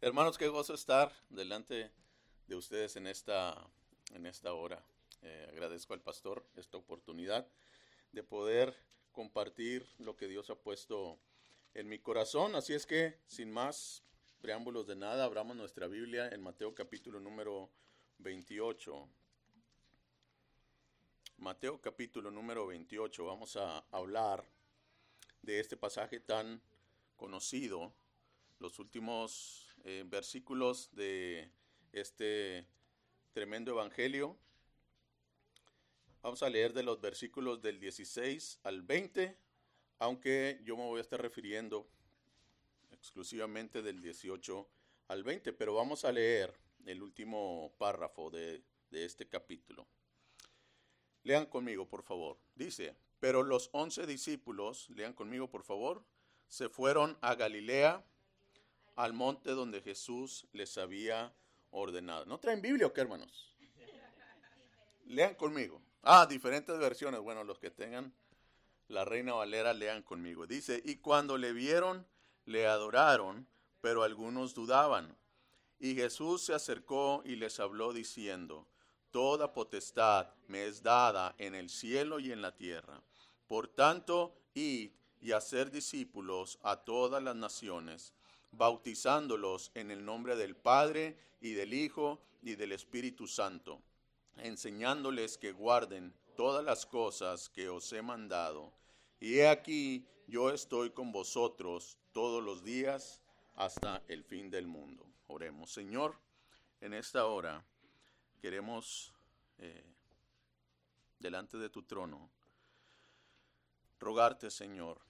Hermanos, qué gozo estar delante de ustedes en esta, en esta hora. Eh, agradezco al pastor esta oportunidad de poder compartir lo que Dios ha puesto en mi corazón. Así es que, sin más preámbulos de nada, abramos nuestra Biblia en Mateo capítulo número 28. Mateo capítulo número 28. Vamos a hablar de este pasaje tan conocido, los últimos eh, versículos de este tremendo evangelio. Vamos a leer de los versículos del 16 al 20, aunque yo me voy a estar refiriendo exclusivamente del 18 al 20, pero vamos a leer el último párrafo de, de este capítulo. Lean conmigo, por favor. Dice, pero los once discípulos, lean conmigo, por favor, se fueron a Galilea al monte donde Jesús les había ordenado. ¿No traen Biblia o qué, hermanos? Lean conmigo. Ah, diferentes versiones. Bueno, los que tengan la Reina Valera, lean conmigo. Dice, y cuando le vieron, le adoraron, pero algunos dudaban. Y Jesús se acercó y les habló diciendo, Toda potestad me es dada en el cielo y en la tierra. Por tanto, id y hacer discípulos a todas las naciones bautizándolos en el nombre del Padre y del Hijo y del Espíritu Santo, enseñándoles que guarden todas las cosas que os he mandado. Y he aquí, yo estoy con vosotros todos los días hasta el fin del mundo. Oremos, Señor, en esta hora queremos, eh, delante de tu trono, rogarte, Señor,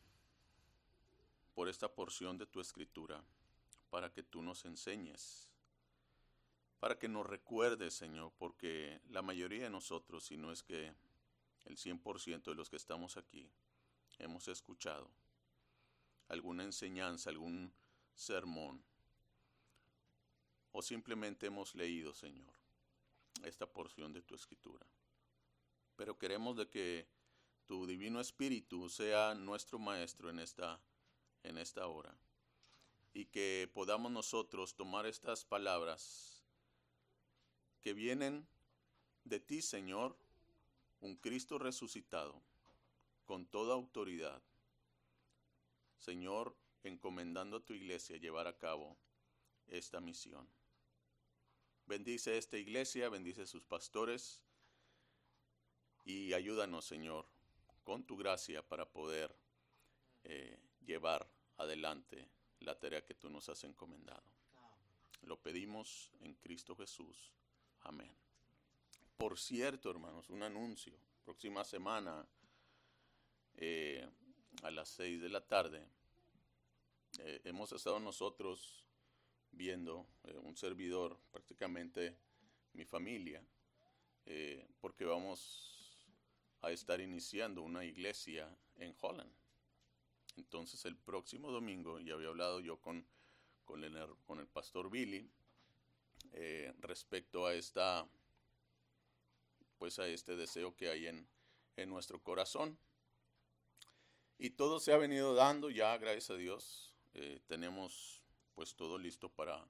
por esta porción de tu escritura, para que tú nos enseñes, para que nos recuerdes, Señor, porque la mayoría de nosotros, si no es que el 100% de los que estamos aquí, hemos escuchado alguna enseñanza, algún sermón, o simplemente hemos leído, Señor, esta porción de tu escritura. Pero queremos de que tu divino espíritu sea nuestro maestro en esta en esta hora y que podamos nosotros tomar estas palabras que vienen de ti, Señor, un Cristo resucitado, con toda autoridad. Señor, encomendando a tu iglesia llevar a cabo esta misión. Bendice esta iglesia, bendice sus pastores y ayúdanos, Señor, con tu gracia para poder eh, llevar adelante la tarea que tú nos has encomendado. Lo pedimos en Cristo Jesús. Amén. Por cierto, hermanos, un anuncio. Próxima semana, eh, a las seis de la tarde, eh, hemos estado nosotros viendo eh, un servidor, prácticamente mi familia, porque vamos a estar iniciando una iglesia en Holland. Entonces el próximo domingo, ya había hablado yo con, con, el, con el pastor Billy eh, respecto a esta, pues a este deseo que hay en, en nuestro corazón. Y todo se ha venido dando ya, gracias a Dios. Eh, tenemos pues todo listo para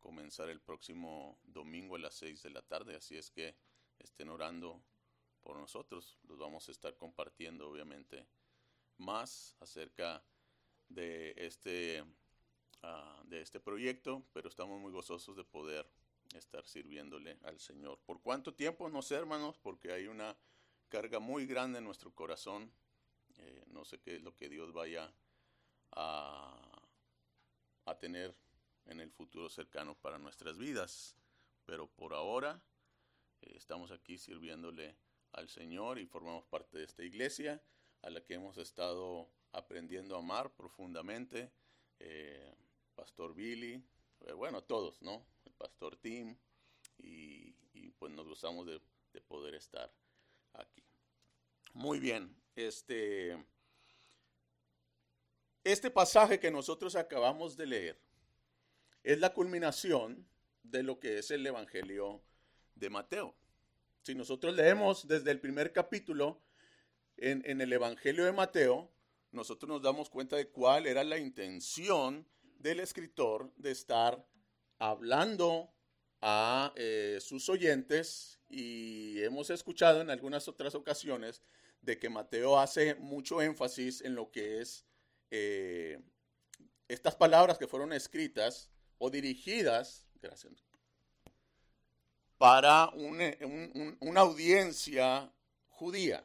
comenzar el próximo domingo a las 6 de la tarde. Así es que estén orando por nosotros. Los vamos a estar compartiendo, obviamente, más acerca de este, ah, de este proyecto, pero estamos muy gozosos de poder estar sirviéndole al Señor. ¿Por cuánto tiempo? No sé, hermanos, porque hay una carga muy grande en nuestro corazón. Eh, no sé qué es lo que Dios vaya a, a tener en el futuro cercano para nuestras vidas. Pero por ahora eh, estamos aquí sirviéndole al Señor y formamos parte de esta iglesia a la que hemos estado aprendiendo a amar profundamente. Eh, Pastor Billy, eh, bueno, todos, ¿no? El Pastor Tim, y, pues nos gozamos de, de, poder estar aquí. Muy bien, este, este pasaje que nosotros acabamos de leer es la culminación de lo que es el Evangelio de Mateo. Si nosotros leemos desde el primer capítulo, en, el Evangelio de Mateo, nosotros nos damos cuenta de cuál era la intención del escritor de estar hablando a eh, sus oyentes y hemos escuchado en algunas otras ocasiones de que Mateo hace mucho énfasis en lo que es eh, estas palabras que fueron escritas o dirigidas, para una audiencia judía.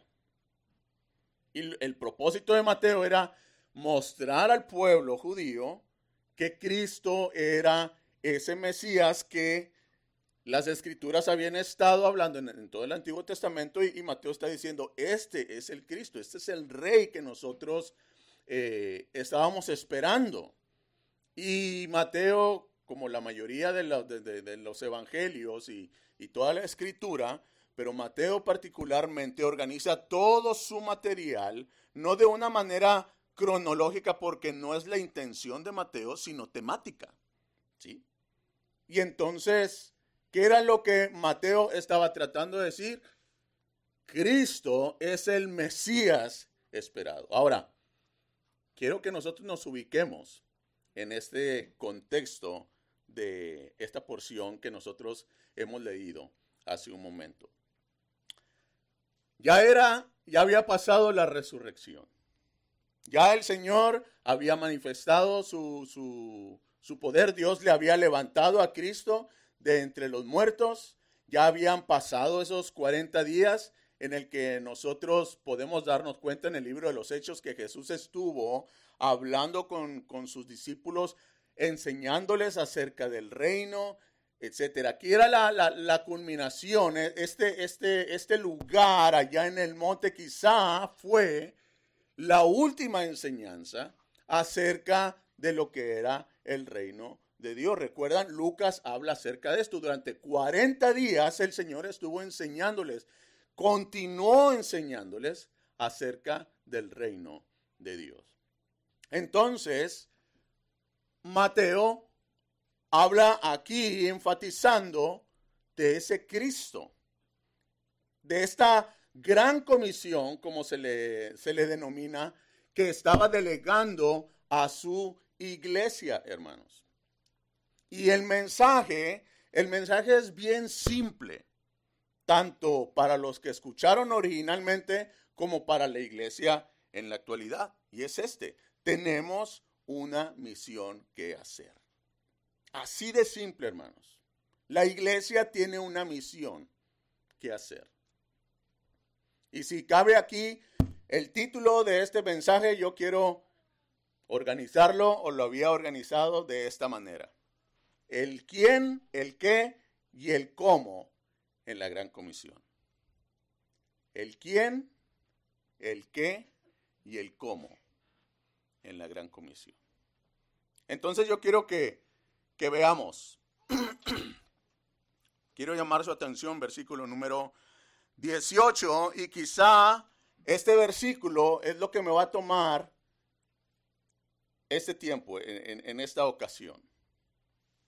Y el propósito de Mateo era mostrar al pueblo judío que Cristo era ese Mesías que las escrituras habían estado hablando en, todo el Antiguo Testamento y, Mateo está diciendo, este es el Cristo, este es el rey que nosotros eh, estábamos esperando. Y Mateo, como la mayoría de, los evangelios y, y toda la escritura, pero Mateo particularmente organiza todo su material, no de una manera cronológica porque no es la intención de Mateo, sino temática. ¿Sí? Y entonces, ¿qué era lo que Mateo estaba tratando de decir? Cristo es el Mesías esperado. Ahora, quiero que nosotros nos ubiquemos en este contexto de esta porción que nosotros hemos leído hace un momento. Ya era, ya había pasado la resurrección. Ya el Señor había manifestado su, poder, Dios le había levantado a Cristo de entre los muertos, ya habían pasado esos 40 días en el que nosotros podemos darnos cuenta en el libro de los Hechos que Jesús estuvo hablando con, con sus discípulos, enseñándoles acerca del reino, etcétera. Aquí era la, la, culminación, e, este, este, este lugar allá en el monte quizá fue la última enseñanza acerca de lo que era el reino de Dios. Recuerdan, Lucas habla acerca de esto. Durante 40 días el Señor estuvo enseñándoles, continuó enseñándoles acerca del reino de Dios. Entonces, Mateo habla aquí enfatizando de ese Cristo, de esta gran comisión, como se le, se le denomina, que estaba delegando a su iglesia, hermanos. Y el mensaje, el mensaje es bien simple, tanto para los que escucharon originalmente como para la iglesia en la actualidad. Y es este, tenemos una misión que hacer. Así de simple, hermanos. La iglesia tiene una misión que hacer. Y si cabe aquí el título de este mensaje, yo quiero organizarlo o lo había organizado de esta manera. El quién, el qué y el cómo en la gran comisión. El quién, el qué y el cómo en la gran comisión. Entonces yo quiero que que veamos. Quiero llamar su atención, versículo número 18, y quizá este versículo es lo que me va a tomar este tiempo, en, esta ocasión.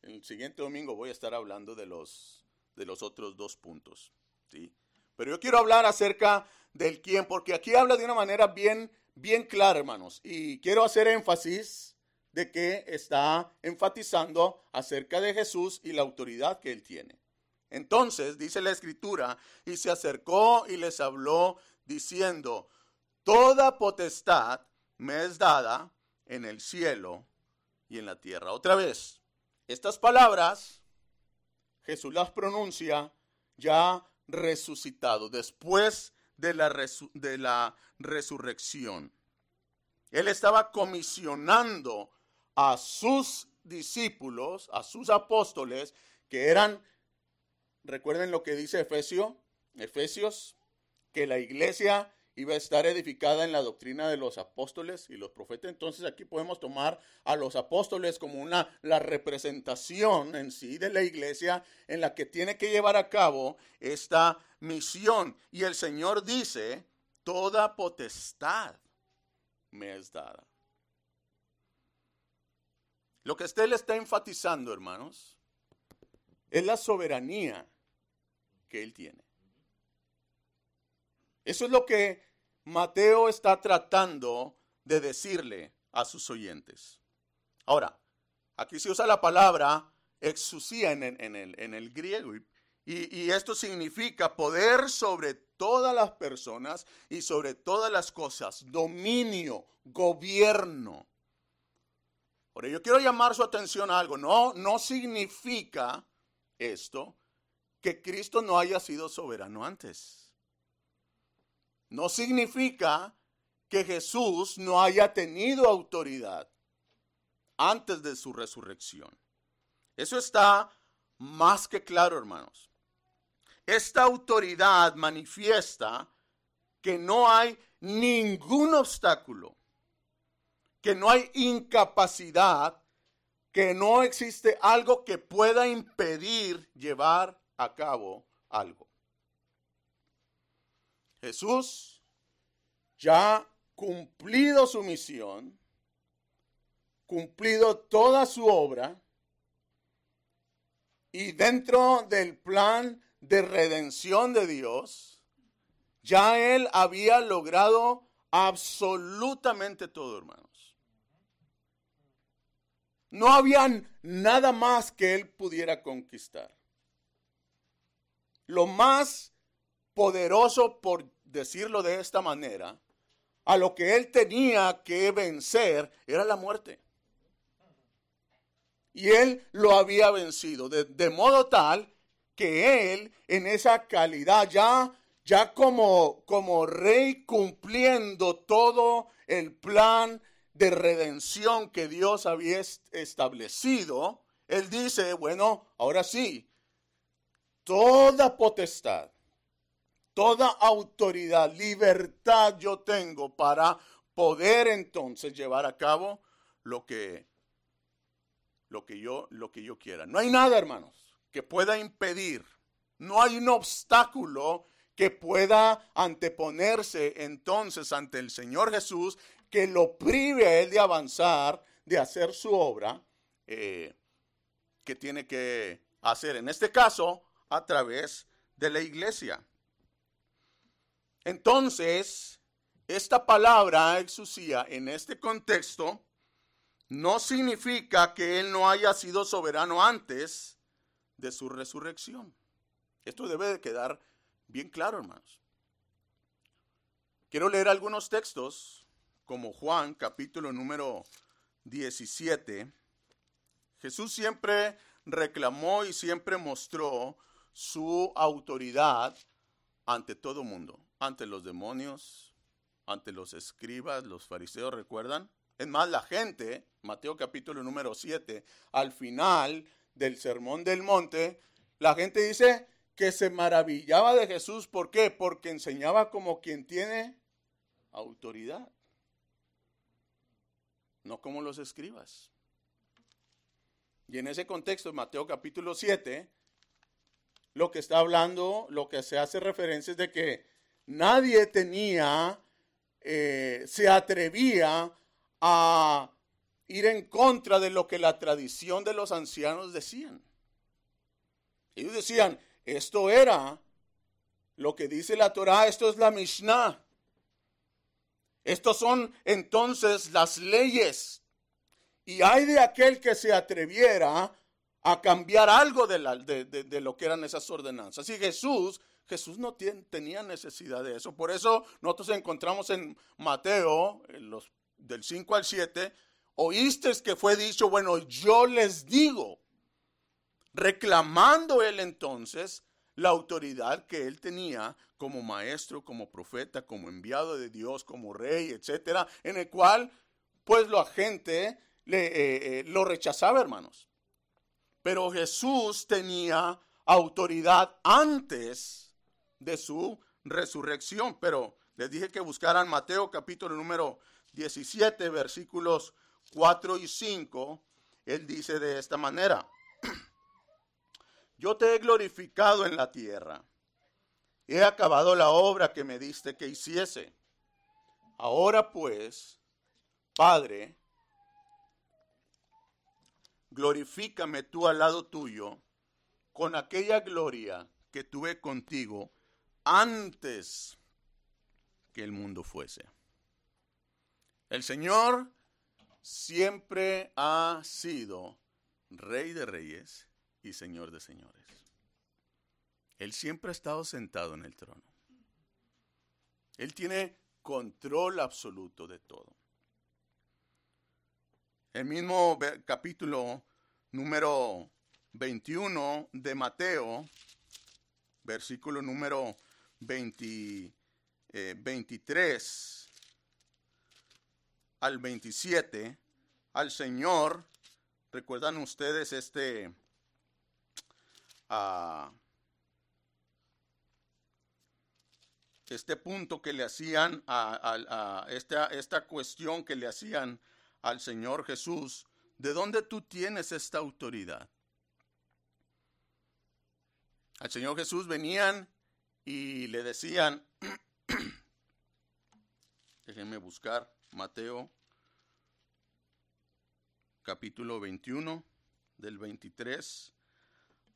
El siguiente domingo voy a estar hablando de los, de los otros dos puntos. ¿sí? Pero yo quiero hablar acerca del quién, porque aquí habla de una manera bien, bien clara, hermanos. Y quiero hacer énfasis de que está enfatizando acerca de Jesús y la autoridad que él tiene. Entonces, dice la escritura, y se acercó y les habló diciendo, toda potestad me es dada en el cielo y en la tierra. Otra vez, estas palabras Jesús las pronuncia ya resucitado, después de la, de la resurrección. Él estaba comisionando a sus discípulos, a sus apóstoles, que eran, recuerden lo que dice Efesio, Efesios, que la iglesia iba a estar edificada en la doctrina de los apóstoles y los profetas. Entonces aquí podemos tomar a los apóstoles como una la representación en sí de la iglesia en la que tiene que llevar a cabo esta misión. Y el Señor dice, toda potestad me es dada. Lo que usted le está enfatizando, hermanos, es la soberanía que él tiene. Eso es lo que Mateo está tratando de decirle a sus oyentes. Ahora, aquí se usa la palabra exusía en, el, griego. Y, esto significa poder sobre todas las personas y sobre todas las cosas, dominio, gobierno. Por ello quiero llamar su atención a algo. No, no significa esto que Cristo no haya sido soberano antes. No significa que Jesús no haya tenido autoridad antes de su resurrección. Eso está más que claro, hermanos. Esta autoridad manifiesta que no hay ningún obstáculo, que no hay incapacidad, que no existe algo que pueda impedir llevar a cabo algo. Jesús ya cumplido su misión, cumplido toda su obra, y dentro del plan de redención de Dios, ya él había logrado absolutamente todo, hermanos. No había nada más que él pudiera conquistar. Lo más poderoso, por decirlo de esta manera, a lo que él tenía que vencer era la muerte. Y él lo había vencido, de, modo tal que él en esa calidad ya, ya como, como rey cumpliendo todo el plan de redención que Dios había establecido, él dice, bueno, ahora sí, toda potestad toda autoridad, libertad yo tengo para poder entonces llevar a cabo lo que lo que yo lo que yo quiera. No hay nada, hermanos, que pueda impedir. No hay un obstáculo que pueda anteponerse entonces ante el Señor Jesús que lo prive a él de avanzar, de hacer su obra eh, que tiene que hacer. En este caso, a través de la iglesia. Entonces, esta palabra exusía en este contexto no significa que Él no haya sido soberano antes de su resurrección. Esto debe de quedar bien claro, hermanos. Quiero leer algunos textos, como Juan, capítulo número 17. Jesús siempre reclamó y siempre mostró su autoridad ante todo mundo ante los demonios, ante los escribas, los fariseos, ¿recuerdan? Es más, la gente, Mateo capítulo número 7, al final del sermón del monte, la gente dice que se maravillaba de Jesús. ¿Por qué? Porque enseñaba como quien tiene autoridad, no como los escribas. Y en ese contexto, Mateo capítulo 7, lo que está hablando, lo que se hace referencia es de que nadie tenía, eh, se atrevía a ir en contra de lo que la tradición de los ancianos decían. Ellos decían, esto era lo que dice la Torah, esto es la Mishnah. Estos son entonces las leyes. Y hay de aquel que se atreviera a cambiar algo de, de, lo que eran esas ordenanzas. Y Jesús Jesús no tenía necesidad de eso. Por eso nosotros encontramos en Mateo, los, del 5 al 7, oíste que fue dicho, bueno, yo les digo, reclamando él entonces la autoridad que él tenía como maestro, como profeta, como enviado de Dios, como rey, etcétera, en el cual, pues, la gente le, eh, eh, lo rechazaba, hermanos. Pero Jesús tenía autoridad antes de su resurrección. Pero les dije que buscaran Mateo capítulo número 17, versículos 4 y 5. Él dice de esta manera, yo te he glorificado en la tierra, he acabado la obra que me diste que hiciese. Ahora pues, Padre, glorifícame tú al lado tuyo con aquella gloria que tuve contigo antes que el mundo fuese. El Señor siempre ha sido Rey de Reyes y Señor de señores. Él siempre ha estado sentado en el trono. Él tiene control absoluto de todo. El mismo capítulo número 21 de Mateo, versículo número 23 eh, al 27, al Señor, recuerdan ustedes este, uh, este punto que le hacían a, esta, esta cuestión que le hacían al Señor Jesús, ¿de dónde tú tienes esta autoridad? Al Señor Jesús venían y le decían, déjenme buscar Mateo capítulo 21 del 23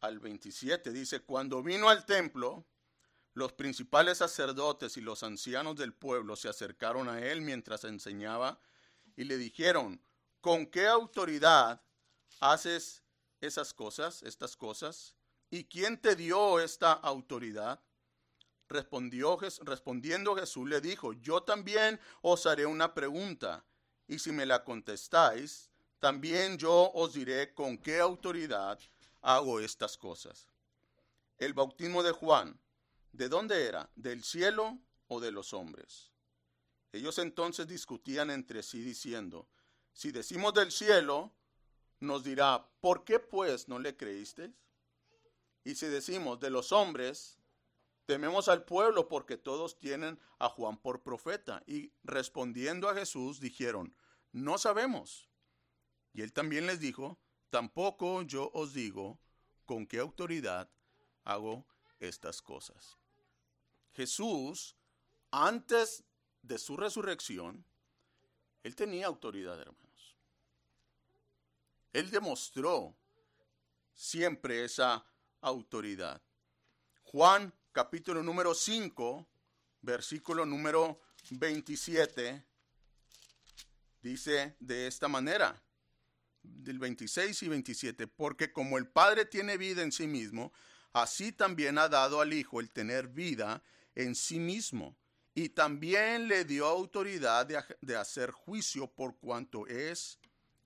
al 27, dice, cuando vino al templo, los principales sacerdotes y los ancianos del pueblo se acercaron a él mientras enseñaba y le dijeron, ¿con qué autoridad haces esas cosas, estas cosas? ¿Y quién te dio esta autoridad? Respondió, respondiendo Jesús le dijo, yo también os haré una pregunta, y si me la contestáis, también yo os diré con qué autoridad hago estas cosas. El bautismo de Juan ¿De dónde era? ¿Del cielo o de los hombres? Ellos entonces discutían entre sí diciendo, si decimos del cielo, nos dirá, ¿por qué pues no le creísteis? Y si decimos de los hombres, tememos al pueblo porque todos tienen a Juan por profeta. Y respondiendo a Jesús dijeron, no sabemos. Y él también les dijo, tampoco yo os digo con qué autoridad hago estas cosas. Jesús, antes de su resurrección, él tenía autoridad, hermanos. Él demostró siempre esa autoridad. Juan capítulo número 5, versículo número 27, dice de esta manera, del 26 y 27, porque como el Padre tiene vida en sí mismo, así también ha dado al Hijo el tener vida en sí mismo y también le dio autoridad de, hacer juicio por cuanto es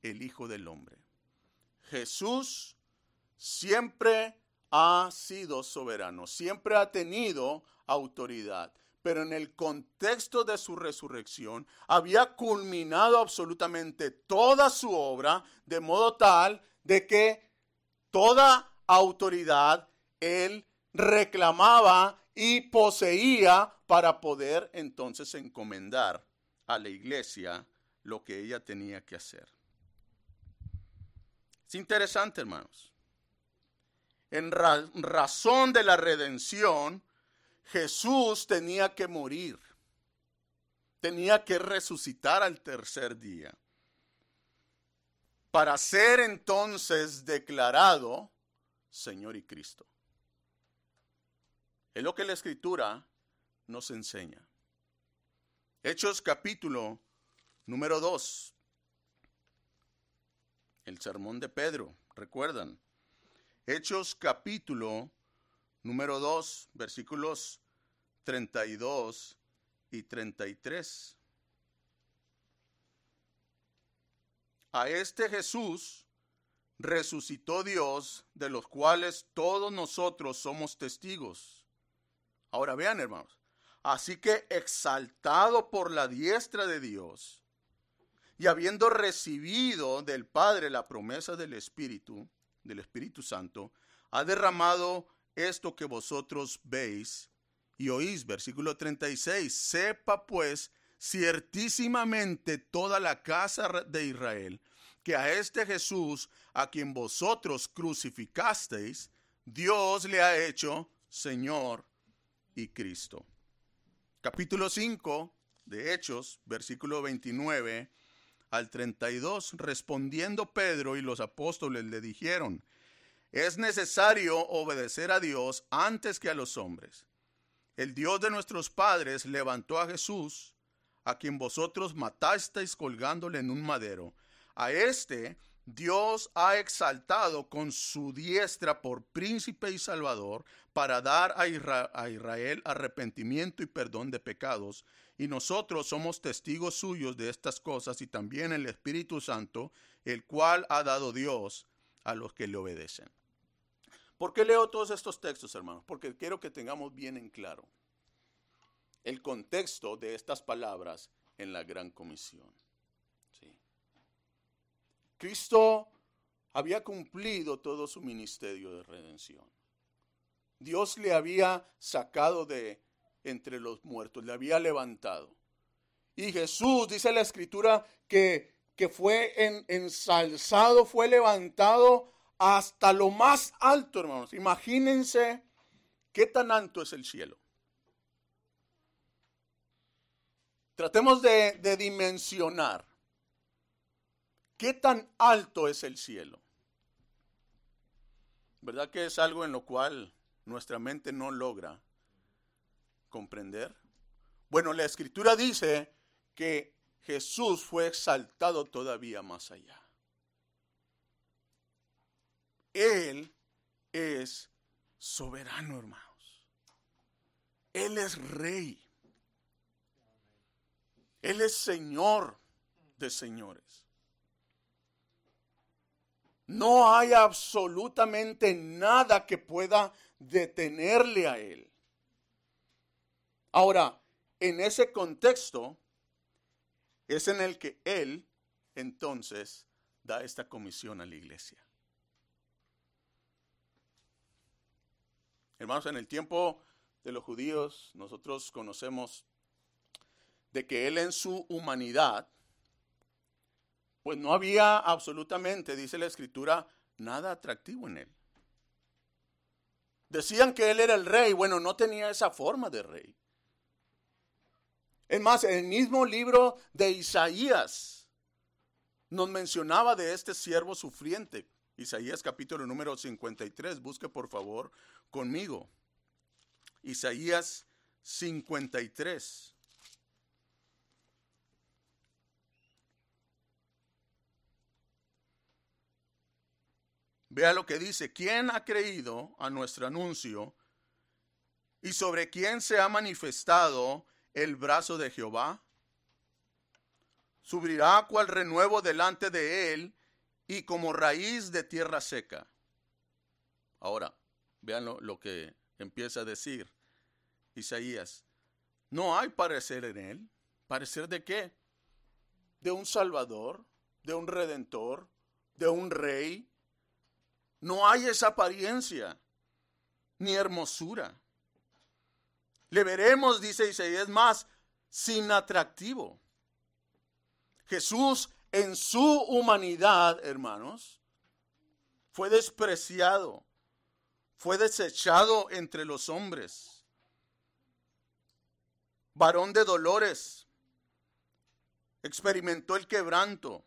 el Hijo del Hombre. Jesús siempre ha sido soberano, siempre ha tenido autoridad, pero en el contexto de su resurrección había culminado absolutamente toda su obra de modo tal de que toda autoridad él reclamaba y poseía para poder entonces encomendar a la iglesia lo que ella tenía que hacer. Es interesante, hermanos. En razón de la redención, Jesús tenía que morir. Tenía que resucitar al tercer día. Para ser entonces declarado Señor y Cristo. Es lo que la escritura nos enseña. Hechos capítulo número 2. El sermón de Pedro, recuerdan. Hechos capítulo número 2, versículos 32 y 33. A este Jesús resucitó Dios, de los cuales todos nosotros somos testigos. Ahora vean, hermanos. Así que exaltado por la diestra de Dios y habiendo recibido del Padre la promesa del Espíritu, del Espíritu Santo, ha derramado esto que vosotros veis y oís. Versículo 36. Sepa pues ciertísimamente toda la casa de Israel que a este Jesús, a quien vosotros crucificasteis, Dios le ha hecho Señor y Cristo. Capítulo 5 de Hechos, versículo 29 al 32, respondiendo Pedro y los apóstoles le dijeron, es necesario obedecer a Dios antes que a los hombres. El Dios de nuestros padres levantó a Jesús, a quien vosotros matasteis colgándole en un madero. A este Dios ha exaltado con su diestra por príncipe y salvador para dar a Israel arrepentimiento y perdón de pecados. Y nosotros somos testigos suyos de estas cosas y también el Espíritu Santo, el cual ha dado Dios a los que le obedecen. ¿Por qué leo todos estos textos, hermanos? Porque quiero que tengamos bien en claro el contexto de estas palabras en la gran comisión. Cristo había cumplido todo su ministerio de redención. Dios le había sacado de entre los muertos, le había levantado. Y Jesús, dice la escritura, que, que fue en, ensalzado, fue levantado hasta lo más alto, hermanos. Imagínense qué tan alto es el cielo. Tratemos de, dimensionar. ¿Qué tan alto es el cielo? ¿Verdad que es algo en lo cual nuestra mente no logra comprender? Bueno, la escritura dice que Jesús fue exaltado todavía más allá. Él es soberano, hermanos. Él es rey. Él es Señor de señores. No hay absolutamente nada que pueda detenerle a él. Ahora, en ese contexto es en el que él entonces da esta comisión a la iglesia. Hermanos, en el tiempo de los judíos nosotros conocemos de que él en su humanidad pues no había absolutamente, dice la escritura, nada atractivo en él. Decían que él era el rey, bueno, no tenía esa forma de rey. Es más, el mismo libro de Isaías nos mencionaba de este siervo sufriente. Isaías capítulo número 53, busque por favor conmigo. Isaías 53. Vea lo que dice, ¿quién ha creído a nuestro anuncio y sobre quién se ha manifestado el brazo de Jehová? Subirá cual renuevo delante de él y como raíz de tierra seca. Ahora, vean lo, que empieza a decir Isaías. No hay parecer en él. ¿Parecer de qué? De un Salvador, de un Redentor, de un Rey, no hay esa apariencia ni hermosura. Le veremos, dice Isaías, más sin atractivo. Jesús en su humanidad, hermanos, fue despreciado, fue desechado entre los hombres. Varón de dolores, experimentó el quebranto,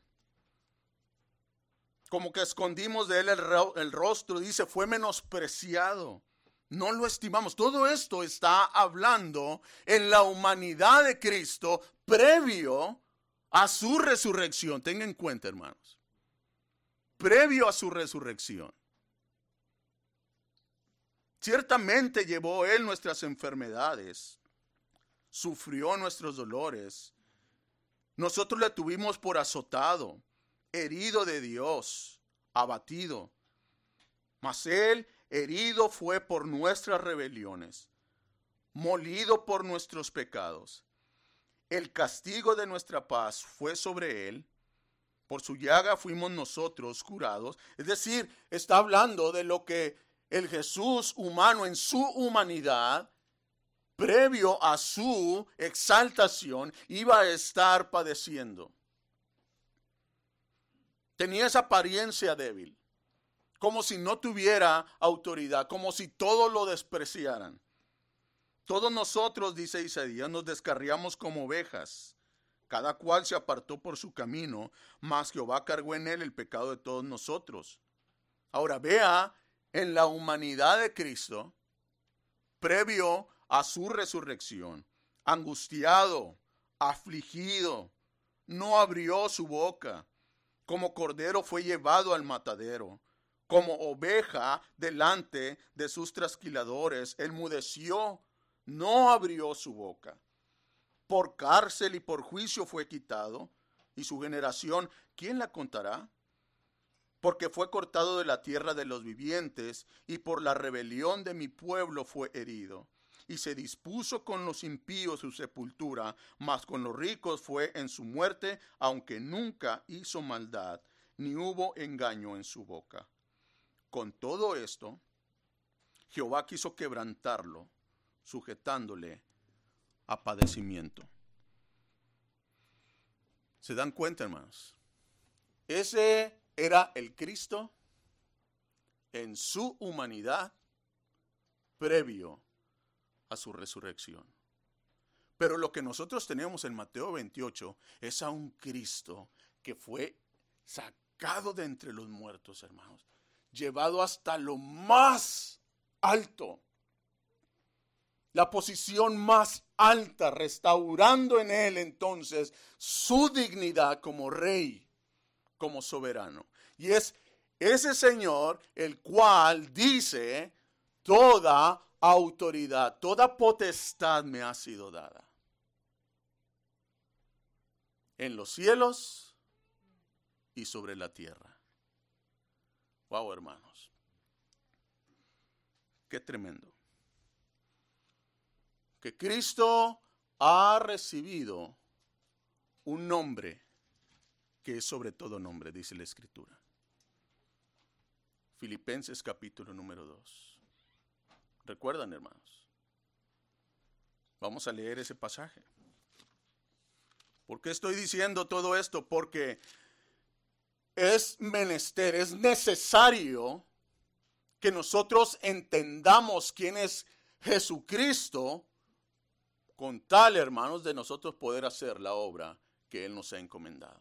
como que escondimos de él el, rostro, dice, fue menospreciado. No lo estimamos. Todo esto está hablando en la humanidad de Cristo previo a su resurrección. Tengan en cuenta, hermanos. Previo a su resurrección. Ciertamente llevó Él nuestras enfermedades, sufrió nuestros dolores. Nosotros le tuvimos por azotado herido de Dios, abatido. Mas Él herido fue por nuestras rebeliones, molido por nuestros pecados. El castigo de nuestra paz fue sobre Él. Por su llaga fuimos nosotros curados. Es decir, está hablando de lo que el Jesús humano en su humanidad, previo a su exaltación, iba a estar padeciendo. Tenía esa apariencia débil, como si no tuviera autoridad, como si todos lo despreciaran. Todos nosotros, dice Isaías, nos descarriamos como ovejas. Cada cual se apartó por su camino, mas Jehová cargó en él el pecado de todos nosotros. Ahora vea en la humanidad de Cristo, previo a su resurrección, angustiado, afligido, no abrió su boca, como cordero fue llevado al matadero, como oveja delante de sus trasquiladores, mudeció, no abrió su boca. Por cárcel y por juicio fue quitado, y su generación, ¿quién la contará? Porque fue cortado de la tierra de los vivientes, y por la rebelión de mi pueblo fue herido y se dispuso con los impíos su sepultura, mas con los ricos fue en su muerte, aunque nunca hizo maldad, ni hubo engaño en su boca. Con todo esto, Jehová quiso quebrantarlo, sujetándole a padecimiento. ¿Se dan cuenta, hermanos? Ese era el Cristo en su humanidad previo a su resurrección. Pero lo que nosotros tenemos en Mateo 28 es a un Cristo que fue sacado de entre los muertos, hermanos, llevado hasta lo más alto, la posición más alta, restaurando en él entonces su dignidad como rey, como soberano. Y es ese Señor el cual dice, toda autoridad, toda potestad me ha sido dada. En los cielos y sobre la tierra. Wow, hermanos. Qué tremendo. Que Cristo ha recibido un nombre que es sobre todo nombre, dice la Escritura. Filipenses capítulo número 2. ¿Recuerdan, hermanos? Vamos a leer ese pasaje. ¿Por qué estoy diciendo todo esto? Porque es menester, es necesario que nosotros entendamos quién es Jesucristo con tal, hermanos, de nosotros poder hacer la obra que Él nos ha encomendado.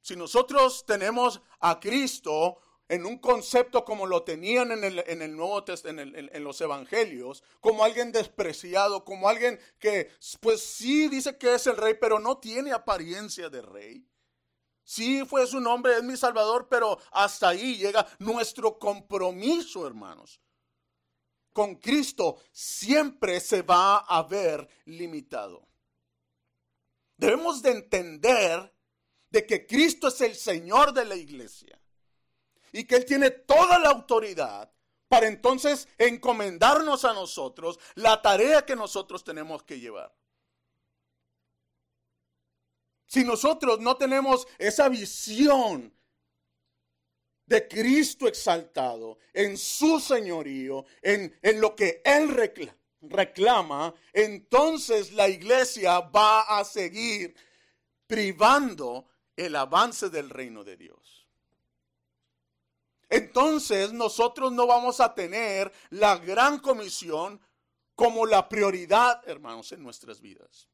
Si nosotros tenemos a Cristo en un concepto como lo tenían en el, en el Nuevo en, en, los Evangelios, como alguien despreciado, como alguien que, pues sí dice que es el rey, pero no tiene apariencia de rey. Sí fue su nombre, es mi Salvador, pero hasta ahí llega nuestro compromiso, hermanos. Con Cristo siempre se va a ver limitado. Debemos de entender de que Cristo es el Señor de la iglesia y que Él tiene toda la autoridad para entonces encomendarnos a nosotros la tarea que nosotros tenemos que llevar. Si nosotros no tenemos esa visión de Cristo exaltado en su señorío, en, en lo que Él reclama, reclama, entonces la iglesia va a seguir privando el avance del reino de Dios entonces nosotros no vamos a tener la gran comisión como la prioridad, hermanos, en nuestras vidas.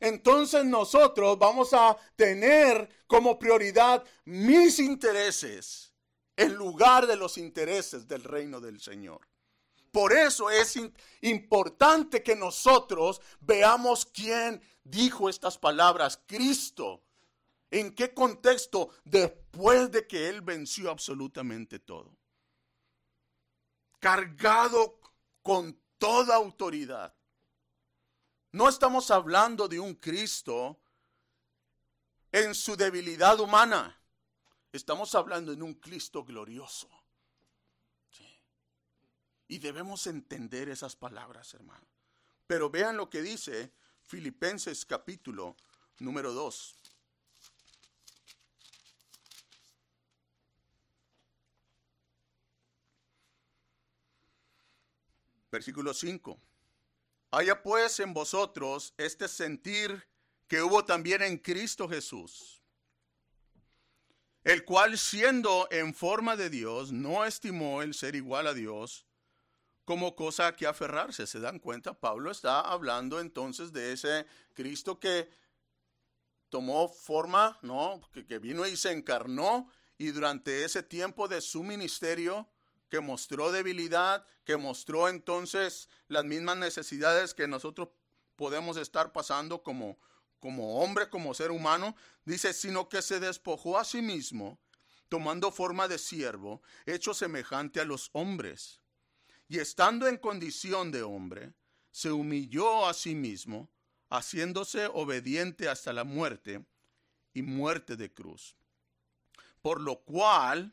Entonces nosotros vamos a tener como prioridad mis intereses en lugar de los intereses del reino del Señor. Por eso es importante que nosotros veamos quién dijo estas palabras, Cristo. ¿En qué contexto? Después de que Él venció absolutamente todo. Cargado con toda autoridad. No estamos hablando de un Cristo en su debilidad humana. Estamos hablando de un Cristo glorioso. Y debemos entender esas palabras, hermano. Pero vean lo que dice Filipenses capítulo número 2. Versículo 5. Haya pues en vosotros este sentir que hubo también en Cristo Jesús, el cual siendo en forma de Dios, no estimó el ser igual a Dios como cosa a que aferrarse. ¿Se dan cuenta? Pablo está hablando entonces de ese Cristo que tomó forma, ¿no? Que, que vino y se encarnó y durante ese tiempo de su ministerio, que mostró debilidad, que mostró entonces las mismas necesidades que nosotros podemos estar pasando como, como hombre, como ser humano, dice, sino que se despojó a sí mismo, tomando forma de siervo, hecho semejante a los hombres. Y estando en condición de hombre, se humilló a sí mismo, haciéndose obediente hasta la muerte y muerte de cruz. Por lo cual,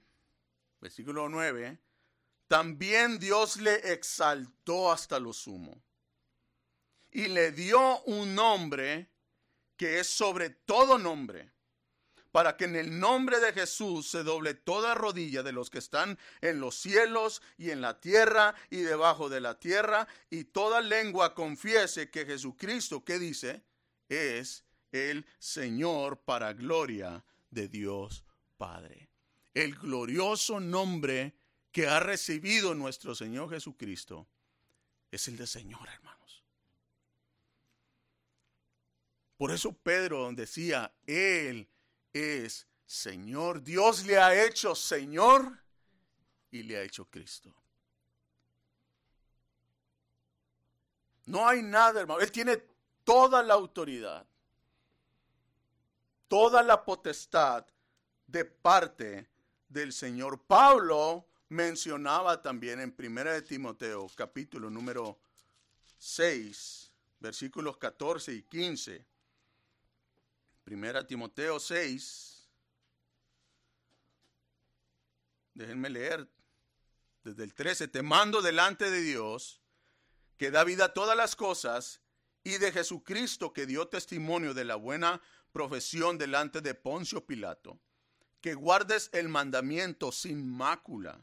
versículo 9, también Dios le exaltó hasta lo sumo y le dio un nombre que es sobre todo nombre, para que en el nombre de Jesús se doble toda rodilla de los que están en los cielos y en la tierra y debajo de la tierra, y toda lengua confiese que Jesucristo, ¿qué dice? Es el Señor para gloria de Dios Padre. El glorioso nombre que ha recibido nuestro Señor Jesucristo es el de Señor, hermanos. Por eso Pedro decía, Él es Señor. Dios le ha hecho Señor y le ha hecho Cristo. No hay nada, hermano. Él tiene toda la autoridad, toda la potestad de parte del Señor. Pablo mencionaba también en 1 de Timoteo, capítulo número 6, versículos 14 y 15. 1 Timoteo 6. Déjenme leer desde el 13. Te mando delante de Dios, que da vida a todas las cosas, y de Jesucristo, que dio testimonio de la buena profesión delante de Poncio Pilato, que guardes el mandamiento sin mácula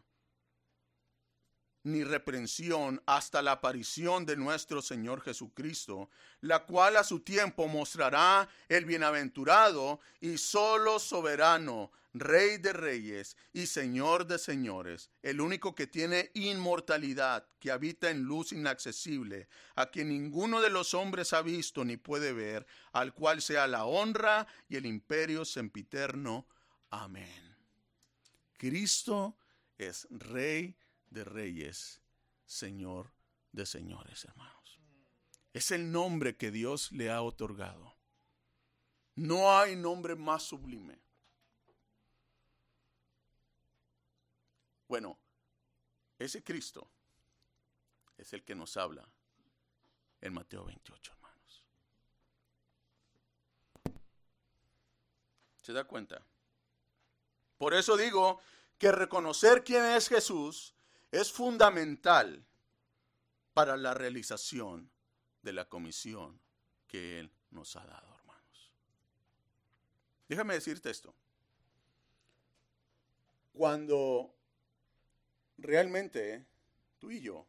ni reprensión hasta la aparición de nuestro Señor Jesucristo, la cual a su tiempo mostrará el bienaventurado y solo soberano, Rey de reyes y Señor de señores, el único que tiene inmortalidad, que habita en luz inaccesible, a quien ninguno de los hombres ha visto ni puede ver, al cual sea la honra y el imperio sempiterno. Amén. Cristo es Rey de reyes, Señor de señores, hermanos. Es el nombre que Dios le ha otorgado. No hay nombre más sublime. Bueno, ese Cristo es el que nos habla en Mateo 28, hermanos. ¿Se da cuenta? Por eso digo que reconocer quién es Jesús es fundamental para la realización de la comisión que Él nos ha dado, hermanos. Déjame decirte esto. Cuando realmente tú y yo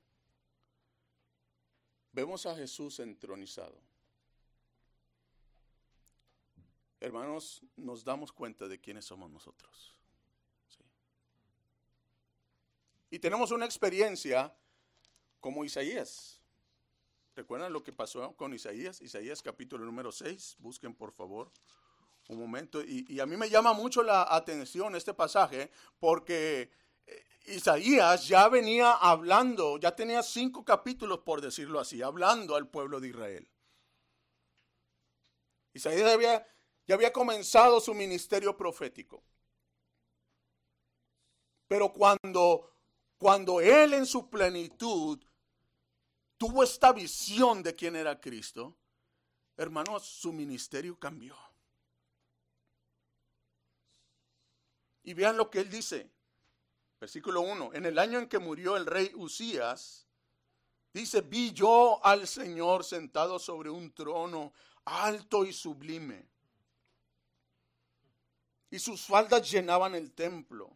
vemos a Jesús entronizado, hermanos, nos damos cuenta de quiénes somos nosotros. Y tenemos una experiencia como Isaías. ¿Recuerdan lo que pasó con Isaías? Isaías capítulo número 6. Busquen por favor un momento. Y, a mí me llama mucho la atención este pasaje porque eh, Isaías ya venía hablando, ya tenía cinco capítulos por decirlo así, hablando al pueblo de Israel. Isaías había, ya había comenzado su ministerio profético. Pero cuando cuando él en su plenitud tuvo esta visión de quién era Cristo, hermanos, su ministerio cambió. Y vean lo que él dice. Versículo 1. En el año en que murió el rey Usías, dice, vi yo al Señor sentado sobre un trono alto y sublime. Y sus faldas llenaban el templo.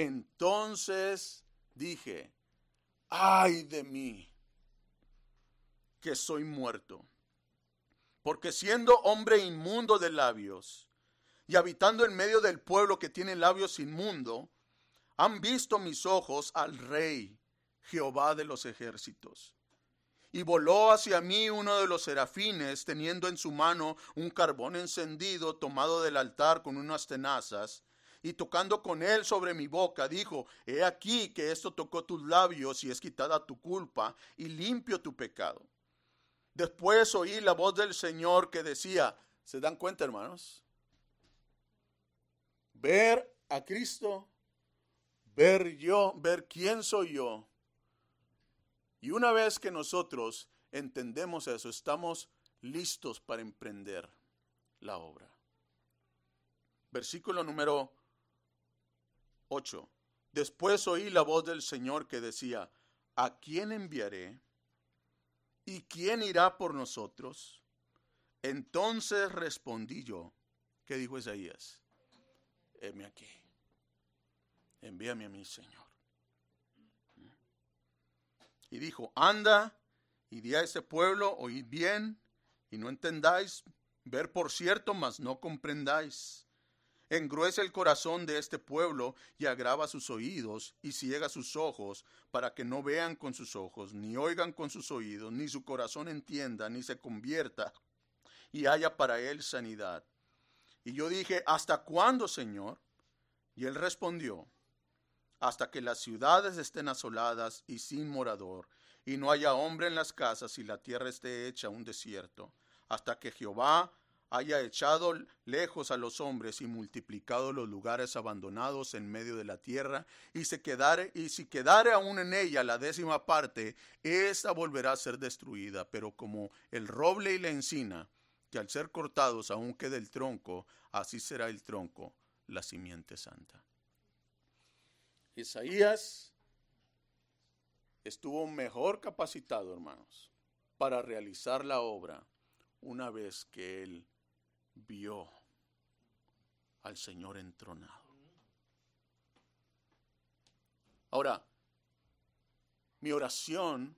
Entonces dije, ay de mí, que soy muerto, Porque siendo hombre inmundo de labios y habitando en medio del pueblo que tiene labios inmundo, han visto mis ojos al Rey, Jehová de los ejércitos. Y voló hacia mí uno de los serafines, teniendo en su mano un carbón encendido tomado del altar con unas tenazas, y tocando con él sobre mi boca, dijo, He aquí que esto tocó tus labios y es quitada tu culpa y limpio tu pecado. Después oí la voz del Señor que decía, ¿se dan cuenta hermanos? Ver a Cristo, ver yo, ver quién soy yo, y una vez que nosotros entendemos eso, estamos listos para emprender la obra. Versículo número 8. Después oí la voz del Señor que decía, ¿a quién enviaré? ¿Y quién irá por nosotros? Entonces respondí yo, ¿qué dijo Isaías? Heme aquí, envíame a mí, Señor. Y dijo, anda y di a ese pueblo, oíd bien y no entendáis, ver por cierto, mas no comprendáis. Engruece el corazón de este pueblo y agrava sus oídos y ciega sus ojos para que no vean con sus ojos, ni oigan con sus oídos, ni su corazón entienda, ni se convierta y haya para él sanidad. Y yo dije, ¿hasta cuándo, Señor? Y él respondió, hasta que las ciudades estén asoladas y sin morador, y no haya hombre en las casas y la tierra esté hecha un desierto, hasta que Jehová haya echado lejos a los hombres y multiplicado los lugares abandonados en medio de la tierra, y se quedare, y si quedare aún en ella la décima parte, ésta volverá a ser destruida, pero como el roble y la encina, que al ser cortados aún queda el tronco, así será el tronco, la simiente santa. Isaías estuvo mejor capacitado, hermanos, para realizar la obra una vez que él vio al Señor entronado. Ahora, mi oración,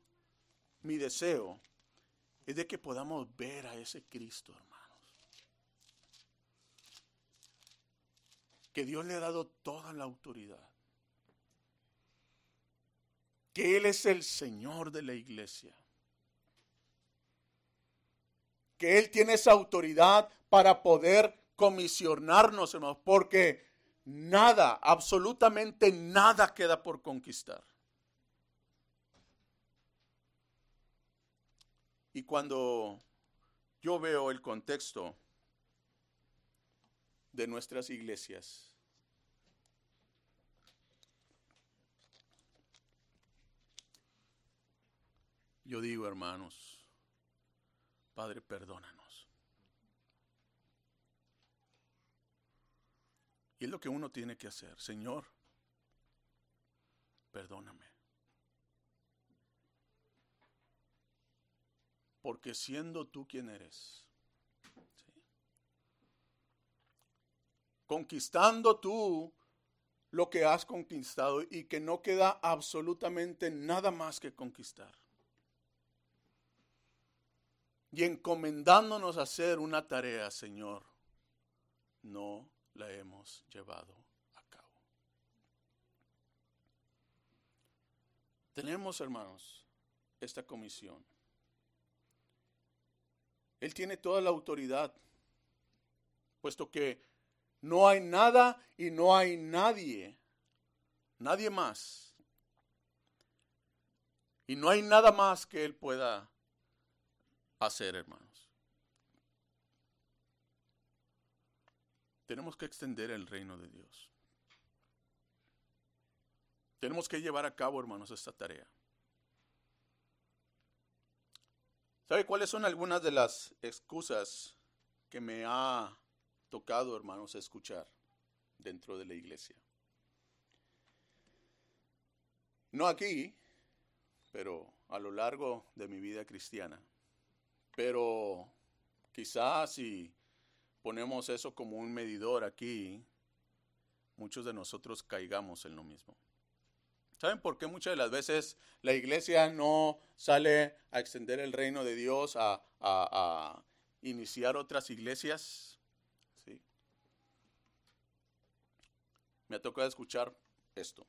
mi deseo, es de que podamos ver a ese Cristo, hermanos. Que Dios le ha dado toda la autoridad que Él es el Señor de la iglesia. Que Él tiene esa autoridad para poder comisionarnos, hermanos, porque nada, absolutamente nada queda por conquistar. Y cuando yo veo el contexto de nuestras iglesias, Yo digo, hermanos, Padre, perdónanos. Y es lo que uno tiene que hacer. Señor, perdóname. Porque siendo tú quien eres, conquistando tú lo que has conquistado y que no queda absolutamente nada más que conquistar y encomendándonos a hacer una tarea, Señor, no la hemos llevado a cabo. Tenemos, hermanos, esta comisión. Él tiene toda la autoridad, puesto que no hay nada y no hay nadie, nadie más. Y no hay nada más que Él pueda hacer, hermanos. Tenemos que extender el reino de Dios. Tenemos que llevar a cabo, hermanos, esta tarea. ¿Sabe cuáles son algunas de las excusas que me ha tocado, hermanos, escuchar dentro de la iglesia? No aquí, pero a lo largo de mi vida cristiana. Pero quizás si ponemos eso como un medidor aquí, muchos de nosotros caigamos en lo mismo. ¿Saben por qué muchas de las veces la iglesia no sale a extender el reino de Dios a, iniciar otras iglesias. ¿sí? Me ha tocado escuchar esto.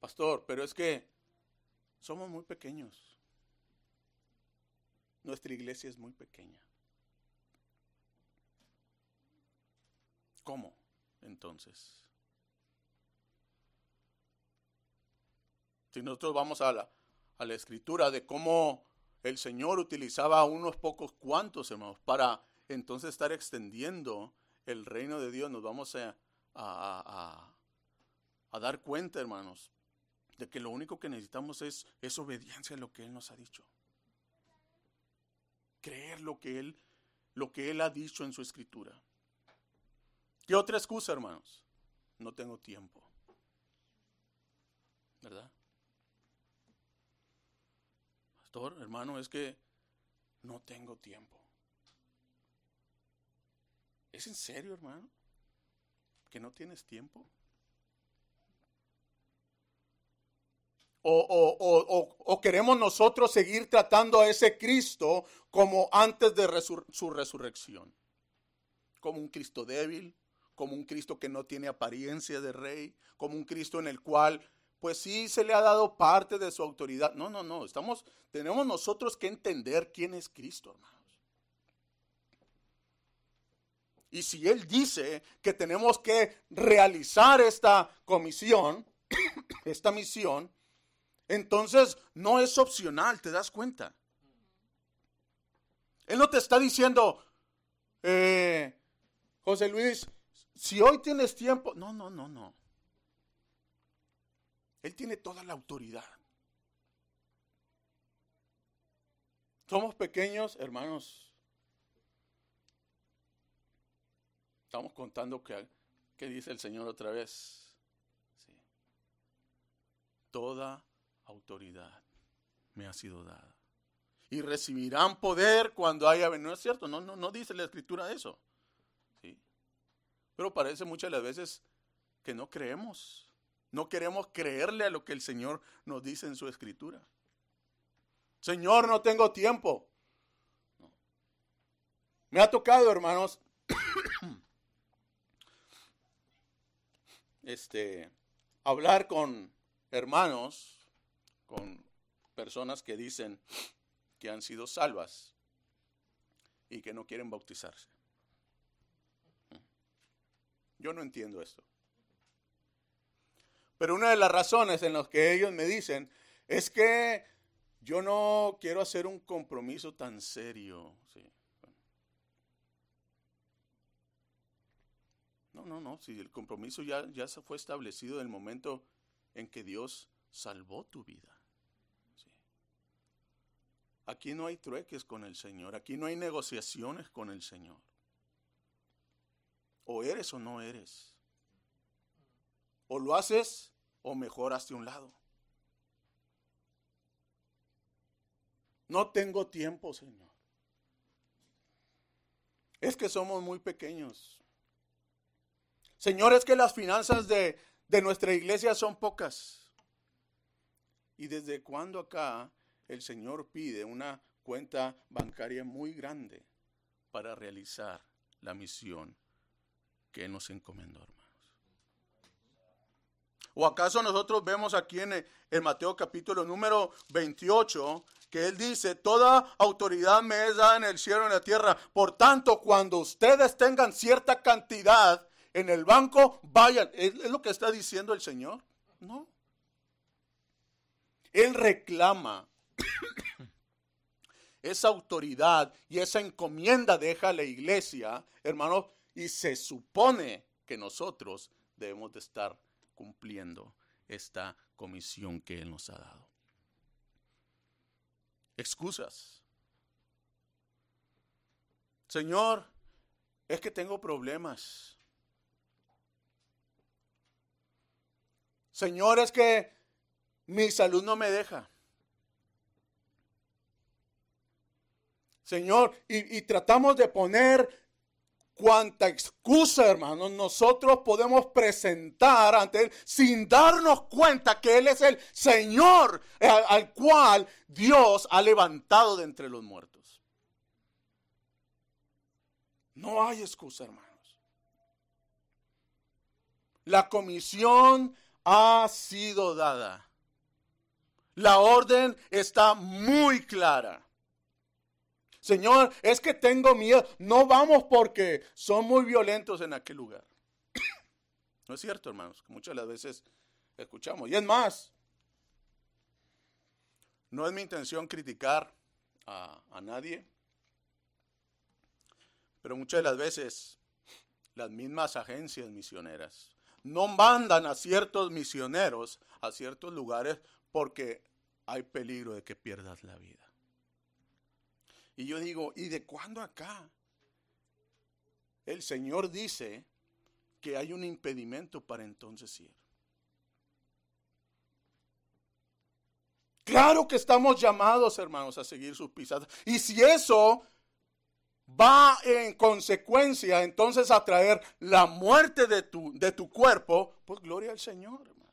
Pastor, pero es que somos muy pequeños. Nuestra iglesia es muy pequeña. ¿Cómo entonces? Si nosotros vamos a la, a la escritura de cómo el Señor utilizaba a unos pocos cuantos, hermanos, para entonces estar extendiendo el reino de Dios, nos vamos a, a, a dar cuenta, hermanos, de que lo único que necesitamos es, es obediencia a lo que Él nos ha dicho. Creer lo que Él, lo que Él ha dicho en su escritura. ¿Qué otra excusa, hermanos? No tengo tiempo. ¿Verdad? Pastor, hermano, es que no tengo tiempo. ¿Es en serio, hermano? ¿Que no tienes tiempo? O, queremos nosotros seguir tratando a ese Cristo como antes de su resurrección. Como un Cristo débil, como un Cristo que no tiene apariencia de rey, como un Cristo en el cual pues sí se le ha dado parte de su autoridad. No, no, no, estamos tenemos nosotros que entender quién es Cristo, hermanos. Y si él dice que tenemos que realizar esta comisión, esta misión, entonces no es opcional, ¿te das cuenta? Él no te está diciendo, eh, José Luis, si hoy tienes tiempo, no, no, no, no. Él tiene toda la autoridad. Somos pequeños, hermanos. Estamos contando que, dice el Señor otra vez. Toda autoridad me ha sido dada. Y recibirán poder cuando haya venido. ¿No es cierto? No, no, no dice la escritura eso. ¿sí? Pero parece muchas las veces que no creemos. No queremos creerle a lo que el Señor nos dice en su escritura. Señor, no tengo tiempo. Me ha tocado, hermanos, este, hablar con hermanos con personas que dicen que han sido salvas y que no quieren bautizarse. Yo no entiendo esto. Pero una de las razones en las que ellos me dicen es que yo no quiero hacer un compromiso tan serio. No, no, no. Si el compromiso ya, ya fue establecido en el momento en que Dios salvó tu vida. Aquí no hay trueques con el Señor, aquí no hay negociaciones con el Señor. O eres o no eres. O lo haces o mejor hazte un lado. No tengo tiempo, Señor. Es que somos muy pequeños. Señor, es que las finanzas de, de nuestra iglesia son pocas. ¿Y desde cuándo acá el Señor pide una cuenta bancaria muy grande para realizar la misión que nos encomendó, hermanos. ¿O acaso nosotros vemos aquí en, el Mateo capítulo número 28 que Él dice, toda autoridad me es dada en el cielo y en la tierra. Por tanto, cuando ustedes tengan cierta cantidad en el banco, vayan. ¿Es, es lo que está diciendo el Señor? No. Él reclama esa autoridad y esa encomienda deja la iglesia, hermanos, y se supone que nosotros debemos de estar cumpliendo esta comisión que Él nos ha dado. Excusas. Señor, es que tengo problemas. Señor, es que mi salud no me deja. Señor, y, tratamos de poner cuanta excusa, hermanos, nosotros podemos presentar ante Él sin darnos cuenta que Él es el Señor al, al cual Dios ha levantado de entre los muertos. No hay excusa, hermanos. La comisión ha sido dada. La orden está muy clara. Señor, es que tengo miedo. No vamos porque son muy violentos en aquel lugar. No es cierto, hermanos, que muchas las veces escuchamos. Y es más, no es mi intención criticar a, a nadie, pero muchas de las veces las mismas agencias misioneras no mandan a ciertos misioneros a ciertos lugares porque hay peligro de que pierdas la vida. Y yo digo, ¿y de cuándo acá? El Señor dice que hay un impedimento para entonces ir. Claro que estamos llamados, hermanos, a seguir sus pisadas. Y si eso va en consecuencia entonces a traer la muerte de tu, de tu cuerpo, pues gloria al Señor, hermanos.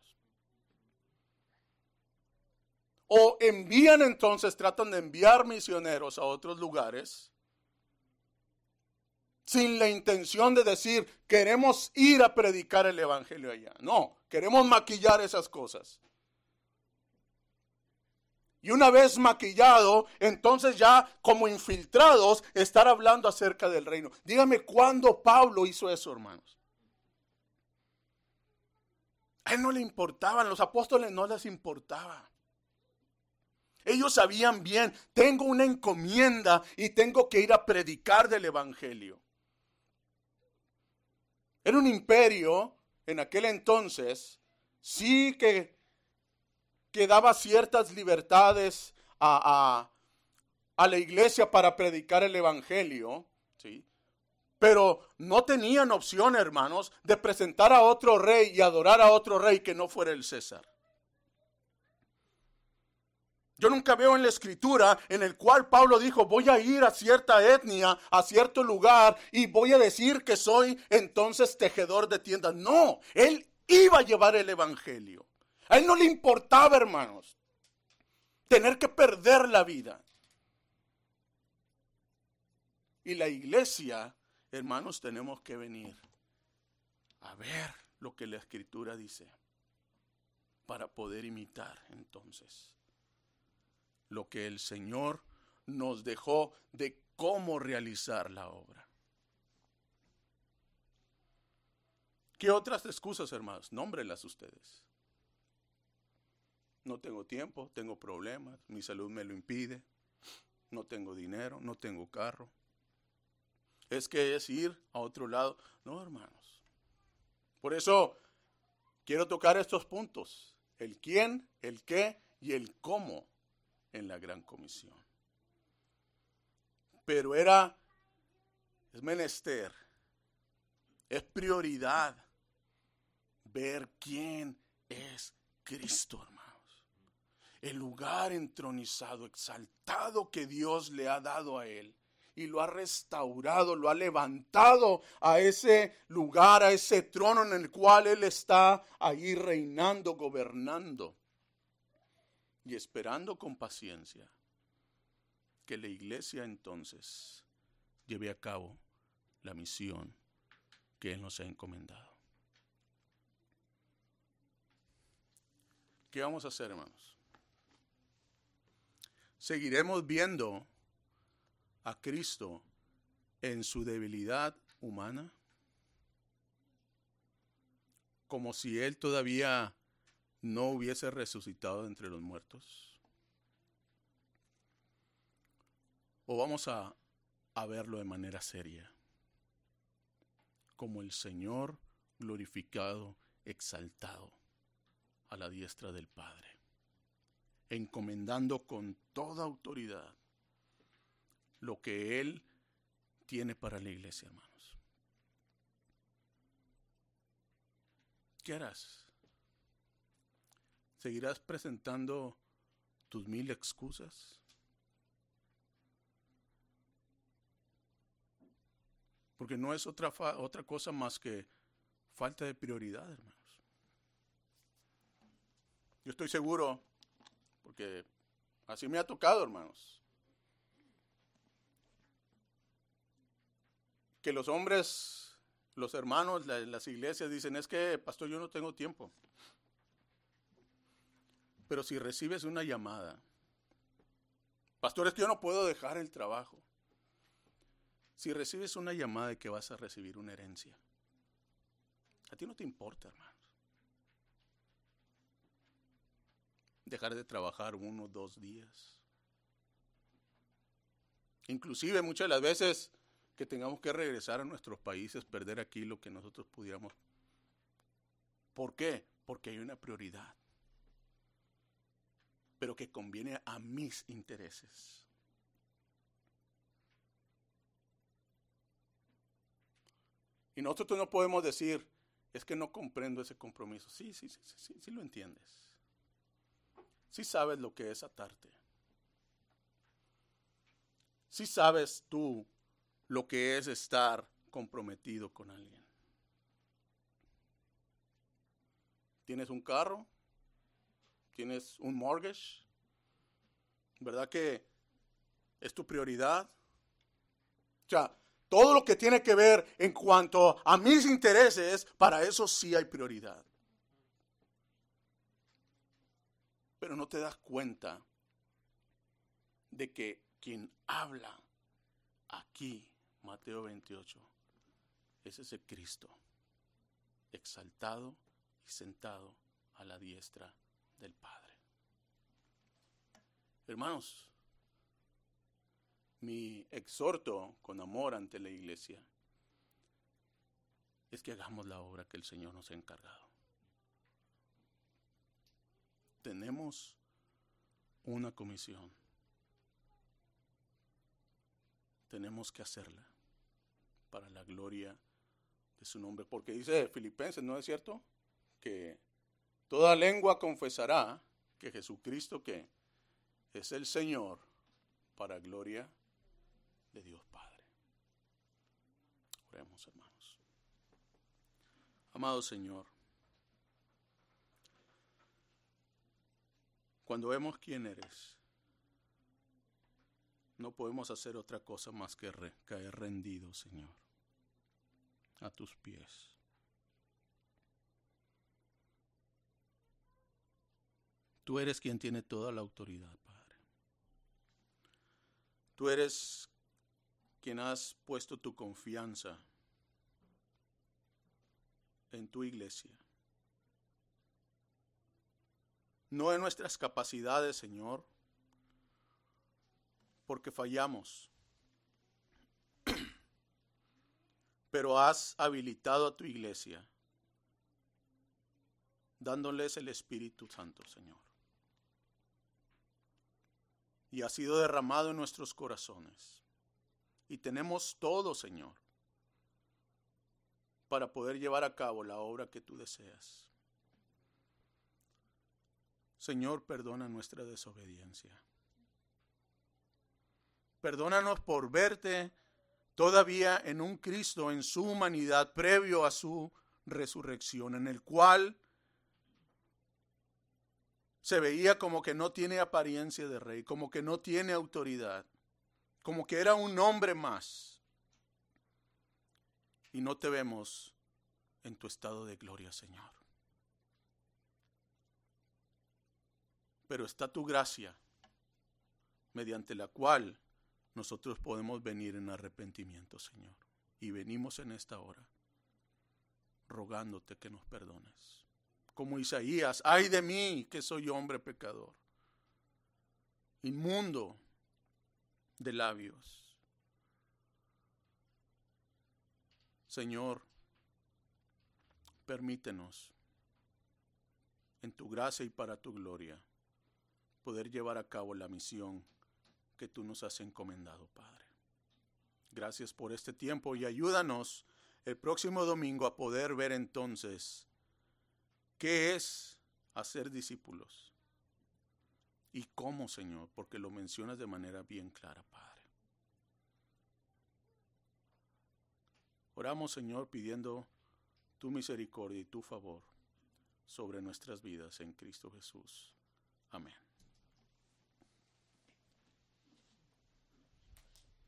O envían entonces, tratan de enviar misioneros a otros lugares sin la intención de decir, queremos ir a predicar el Evangelio allá. No, queremos maquillar esas cosas. Y una vez maquillado, entonces ya como infiltrados, estar hablando acerca del reino. Dígame cuándo Pablo hizo eso, hermanos. A él no le importaban, los apóstoles no les importaba. Ellos sabían bien, tengo una encomienda y tengo que ir a predicar del Evangelio. Era un imperio en aquel entonces, sí que, que daba ciertas libertades a, a, la iglesia para predicar el Evangelio, ¿sí? pero no tenían opción, hermanos, de presentar a otro rey y adorar a otro rey que no fuera el César. Yo nunca veo en la escritura en el cual Pablo dijo, voy a ir a cierta etnia, a cierto lugar y voy a decir que soy entonces tejedor de tiendas. No, él iba a llevar el evangelio. A él no le importaba, hermanos, tener que perder la vida. Y la iglesia, hermanos, tenemos que venir a ver lo que la escritura dice para poder imitar entonces lo que el Señor nos dejó de cómo realizar la obra. ¿Qué otras excusas, hermanos? Nómbrelas ustedes. No tengo tiempo, tengo problemas, mi salud me lo impide, no tengo dinero, no tengo carro. Es que es ir a otro lado. No, hermanos. Por eso quiero tocar estos puntos. El quién, el qué y el cómo en la gran comisión. Pero era, es menester, es prioridad ver quién es Cristo, hermanos. El lugar entronizado, exaltado que Dios le ha dado a él y lo ha restaurado, lo ha levantado a ese lugar, a ese trono en el cual Él está ahí reinando, gobernando y esperando con paciencia que la iglesia entonces lleve a cabo la misión que Él nos ha encomendado. ¿Qué vamos a hacer, hermanos? Seguiremos viendo a Cristo en su debilidad humana, como si Él todavía no hubiese resucitado entre los muertos? ¿O vamos a, a verlo de manera seria? Como el Señor glorificado, exaltado a la diestra del Padre, encomendando con toda autoridad lo que Él tiene para la iglesia, hermanos. ¿Qué harás? ¿Seguirás presentando tus mil excusas? Porque no es otra, otra cosa más que falta de prioridad, hermanos. Yo estoy seguro, porque así me ha tocado, hermanos, que los hombres, los hermanos, las iglesias dicen, es que, pastor, yo no tengo tiempo. Pero si recibes una llamada, pastor, es que yo no puedo dejar el trabajo. Si recibes una llamada de que vas a recibir una herencia, a ti no te importa, hermano. Dejar de trabajar uno dos días. Inclusive muchas de las veces que tengamos que regresar a nuestros países, perder aquí lo que nosotros pudiéramos. ¿Por qué? Porque hay una prioridad, pero que conviene a mis intereses. Y nosotros no podemos decir, es que no comprendo ese compromiso. Sí, sí, sí, sí, sí, lo entiendes. Sí sabes lo que es atarte. Sí sabes tú lo que es estar comprometido con alguien. ¿Tienes un carro? ¿Tienes un mortgage? ¿Verdad que es tu prioridad? O sea, todo lo que tiene que ver en cuanto a mis intereses, para eso sí hay prioridad. Pero no te das cuenta de que quien habla aquí, Mateo 28, es ese Cristo, exaltado y sentado a la diestra del Padre. Hermanos, mi exhorto con amor ante la iglesia es que hagamos la obra que el Señor nos ha encargado. Tenemos una comisión. Tenemos que hacerla para la gloria de su nombre. Porque dice Filipenses, ¿no es cierto? Que toda lengua confesará que Jesucristo que es el Señor para gloria de Dios Padre. Oremos, hermanos. Amado Señor, cuando vemos quién eres, no podemos hacer otra cosa más que caer rendido, Señor, a tus pies. Tú eres quien tiene toda la autoridad, Padre. Tú eres quien has puesto tu confianza en tu iglesia. No en nuestras capacidades, Señor, porque fallamos. Pero has habilitado a tu iglesia, dándoles el Espíritu Santo, Señor. Y ha sido derramado en nuestros corazones y tenemos todo, Señor, para poder llevar a cabo la obra que tú deseas. Señor, perdona nuestra desobediencia. Perdónanos por verte todavía en un Cristo en su humanidad previo a su resurrección, en el cual se veía como que no tiene apariencia de rey, como que no tiene autoridad como que era un hombre más. Y no te vemos en tu estado de gloria, Señor. Pero está tu gracia, mediante la cual nosotros podemos venir en arrepentimiento, Señor. Y venimos en esta hora, rogándote que nos perdones. Como Isaías, ay de mí que soy hombre pecador, inmundo, de labios. Señor, permítenos, en tu gracia y para tu gloria, poder llevar a cabo la misión que tú nos has encomendado, Padre. Gracias por este tiempo y ayúdanos el próximo domingo a poder ver entonces qué es hacer discípulos ¿Y cómo, Señor? Porque lo mencionas de manera bien clara, Padre. Oramos, Señor, pidiendo tu misericordia y tu favor sobre nuestras vidas en Cristo Jesús. Amén.